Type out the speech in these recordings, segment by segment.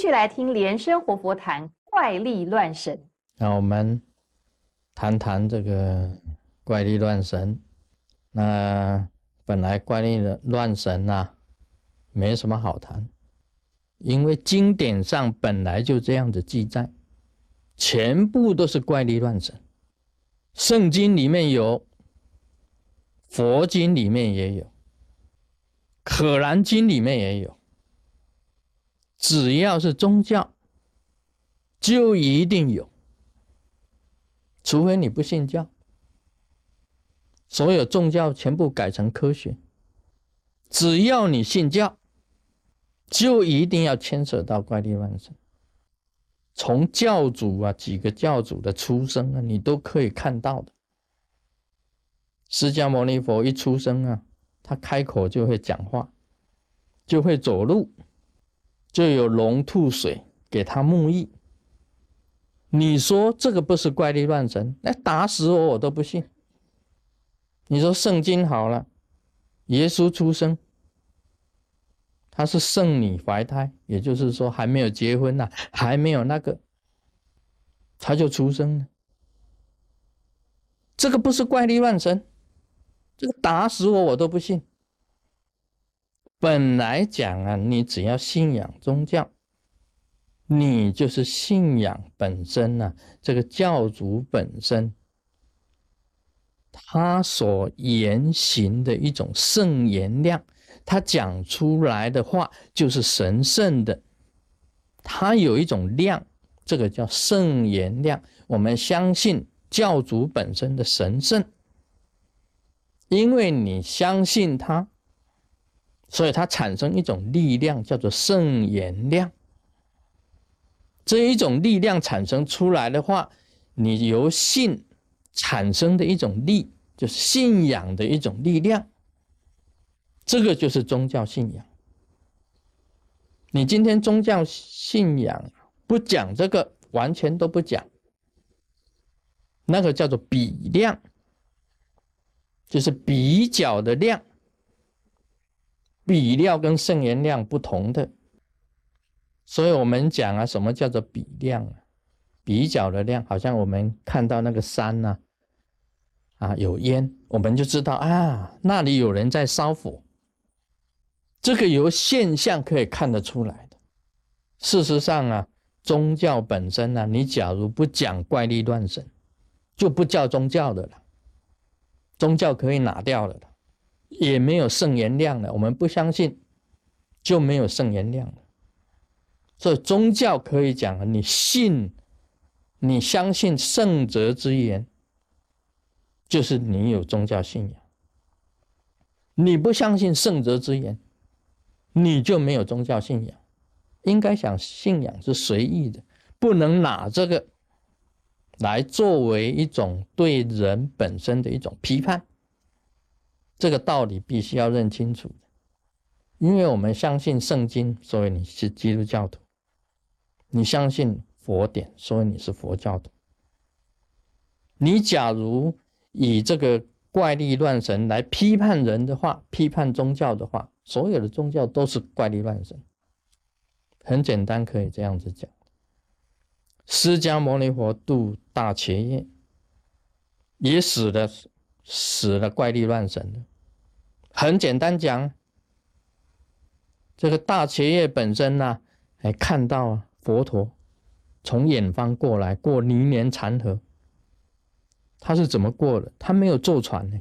继续来听莲生活佛谈怪力乱神。那我们谈谈这个怪力乱神。那本来怪力乱神呐，没什么好谈，因为经典上本来就这样子记载，全部都是怪力乱神。圣经里面有，佛经里面也有，可兰经里面也有。只要是宗教，就一定有，除非你不信教。所有宗教全部改成科学，只要你信教，就一定要牵扯到怪力乱神。从教主啊，几个教主的出生啊，你都可以看到的。释迦牟尼佛一出生啊，他开口就会讲话，就会走路。就有龙吐水给他沐浴，你说这个不是怪力乱神？那打死我我都不信。你说圣经好了，耶稣出生，他是圣女怀胎，也就是说还没有结婚呢，还没有那个，他就出生了。这个不是怪力乱神，这个打死我我都不信。本来讲啊，你只要信仰宗教，你就是信仰本身呐。这个教主本身，他所言行的一种圣言量，他讲出来的话就是神圣的，他有一种量，这个叫圣言量。我们相信教主本身的神圣，因为你相信他。所以它产生一种力量，叫做圣言量。这一种力量产生出来的话，你由信产生的一种力，就是信仰的一种力量。这个就是宗教信仰。你今天宗教信仰不讲这个，完全都不讲，那个叫做比量，就是比较的量。比量跟圣言量不同的，所以我们讲啊，什么叫做比量啊？比较的量，好像我们看到那个山呐，啊有烟，我们就知道啊，那里有人在烧火。这个由现象可以看得出来的。事实上啊，宗教本身呢，你假如不讲怪力乱神，就不叫宗教的了，宗教可以拿掉了的。也没有圣言量了，我们不相信，就没有圣言量了。所以宗教可以讲，你信，你相信圣哲之言，就是你有宗教信仰；你不相信圣哲之言，你就没有宗教信仰。应该讲，信仰是随意的，不能拿这个来作为一种对人本身的一种批判。这个道理必须要认清楚的，因为我们相信圣经，所以你是基督教徒；你相信佛典，所以你是佛教徒。你假如以这个怪力乱神来批判人的话，批判宗教的话，所有的宗教都是怪力乱神。很简单，可以这样子讲：释迦牟尼佛度大伽叶，也死了，死了怪力乱神的。很简单讲，这个大茄叶本身呢，还看到啊，佛陀从远方过来，过泥莲禅河，他是怎么过的？他没有坐船呢，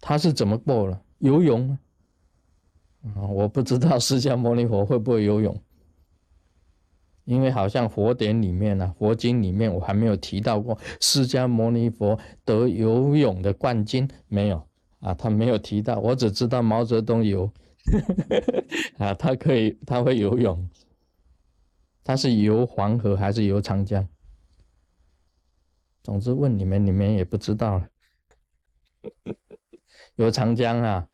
他是怎么过了？游泳啊？我不知道释迦牟尼佛会不会游泳，因为好像佛典里面呢，佛经里面我还没有提到过释迦牟尼佛得游泳的冠军，没有。啊，他没有提到，我只知道毛泽东游，啊，他可以，他会游泳，他是游黄河还是游长江？总之问你们，你们也不知道了。游长江啊，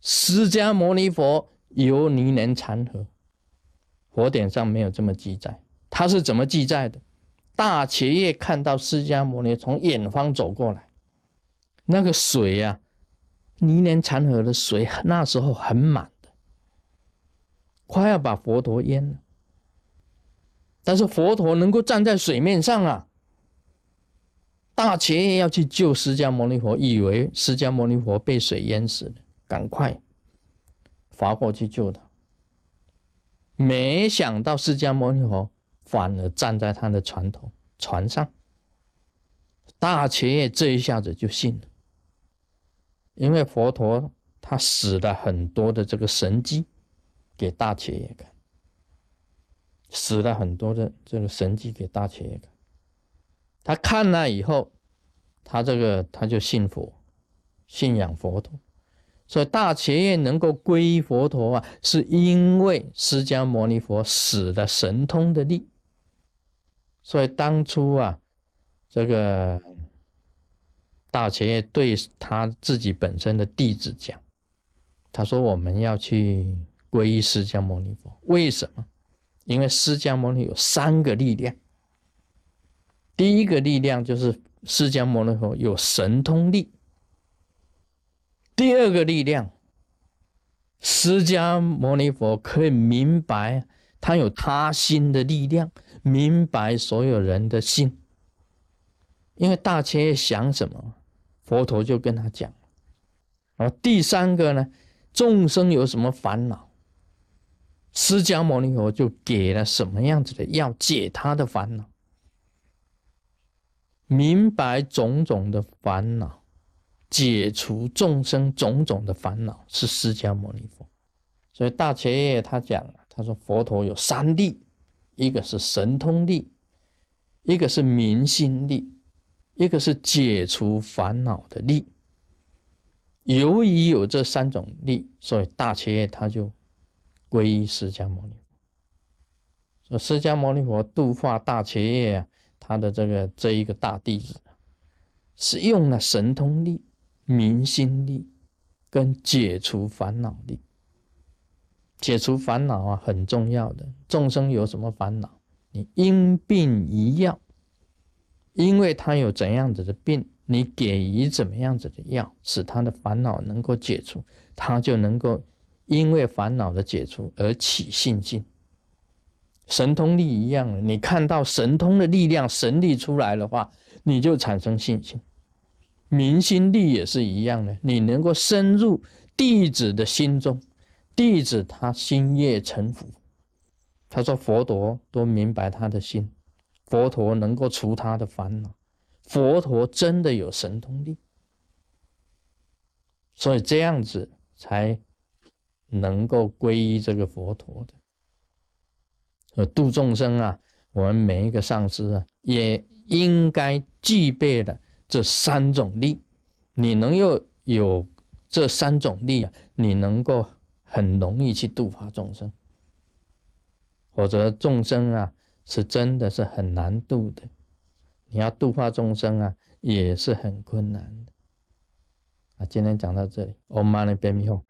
释迦牟尼佛游泥莲禅河，佛典上没有这么记载，他是怎么记载的？大企业看到释迦牟尼从远方走过来。那个水呀，泥莲禅河的水那时候很满的，快要把佛陀淹了。但是佛陀能够站在水面上啊！大茄叶要去救释迦牟尼佛，以为释迦牟尼佛被水淹死了，赶快划过去救他。没想到释迦牟尼佛反而站在他的船头船上，大茄叶这一下子就信了，因为佛陀他使了很多的这个神迹给大企业看。使了很多的这个神迹给大企业看，他看了以后，他这个他就信佛，信仰佛陀，所以大企业能够皈依佛陀啊，是因为释迦牟尼佛使的神通的力。所以当初啊，这个大企业对他自己本身的弟子讲，他说我们要去皈依释迦牟尼佛，为什么？因为释迦牟尼有三个力量，第一个力量就是释迦牟尼佛有神通力；第二个力量，释迦牟尼佛可以明白，他有他心的力量，明白所有人的心。因为大切想什么，佛陀就跟他讲。然后第三个呢，众生有什么烦恼？释迦牟尼佛就给了什么样子的药解他的烦恼，明白种种的烦恼，解除众生种种的烦恼是释迦牟尼佛。所以大切叶他讲他说佛陀有三力，一个是神通力，一个是明心力，一个是解除烦恼的力。由于有这三种力，所以大切叶他就。皈依释迦牟尼，说释迦牟尼佛度化大切叶啊，他的这个这一个大弟子，是用了神通力、明心力跟解除烦恼力。解除烦恼啊，很重要的。众生有什么烦恼，你因病一药，因为他有怎样子的病，你给予怎么样子的药，使他的烦恼能够解除，他就能够。因为烦恼的解除而起信心，神通力一样的，你看到神通的力量、神力出来的话，你就产生信心。明心力也是一样的，你能够深入弟子的心中，弟子他心业成佛。他说佛陀都明白他的心，佛陀能够除他的烦恼，佛陀真的有神通力，所以这样子才。能够皈依这个佛陀的，呃，度众生啊，我们每一个上师啊，也应该具备的这三种力。你能有有这三种力啊，你能够很容易去度化众生，否则众生啊，是真的是很难度的。你要度化众生啊，也是很困难的。啊，今天讲到这里，我们慢慢变密后。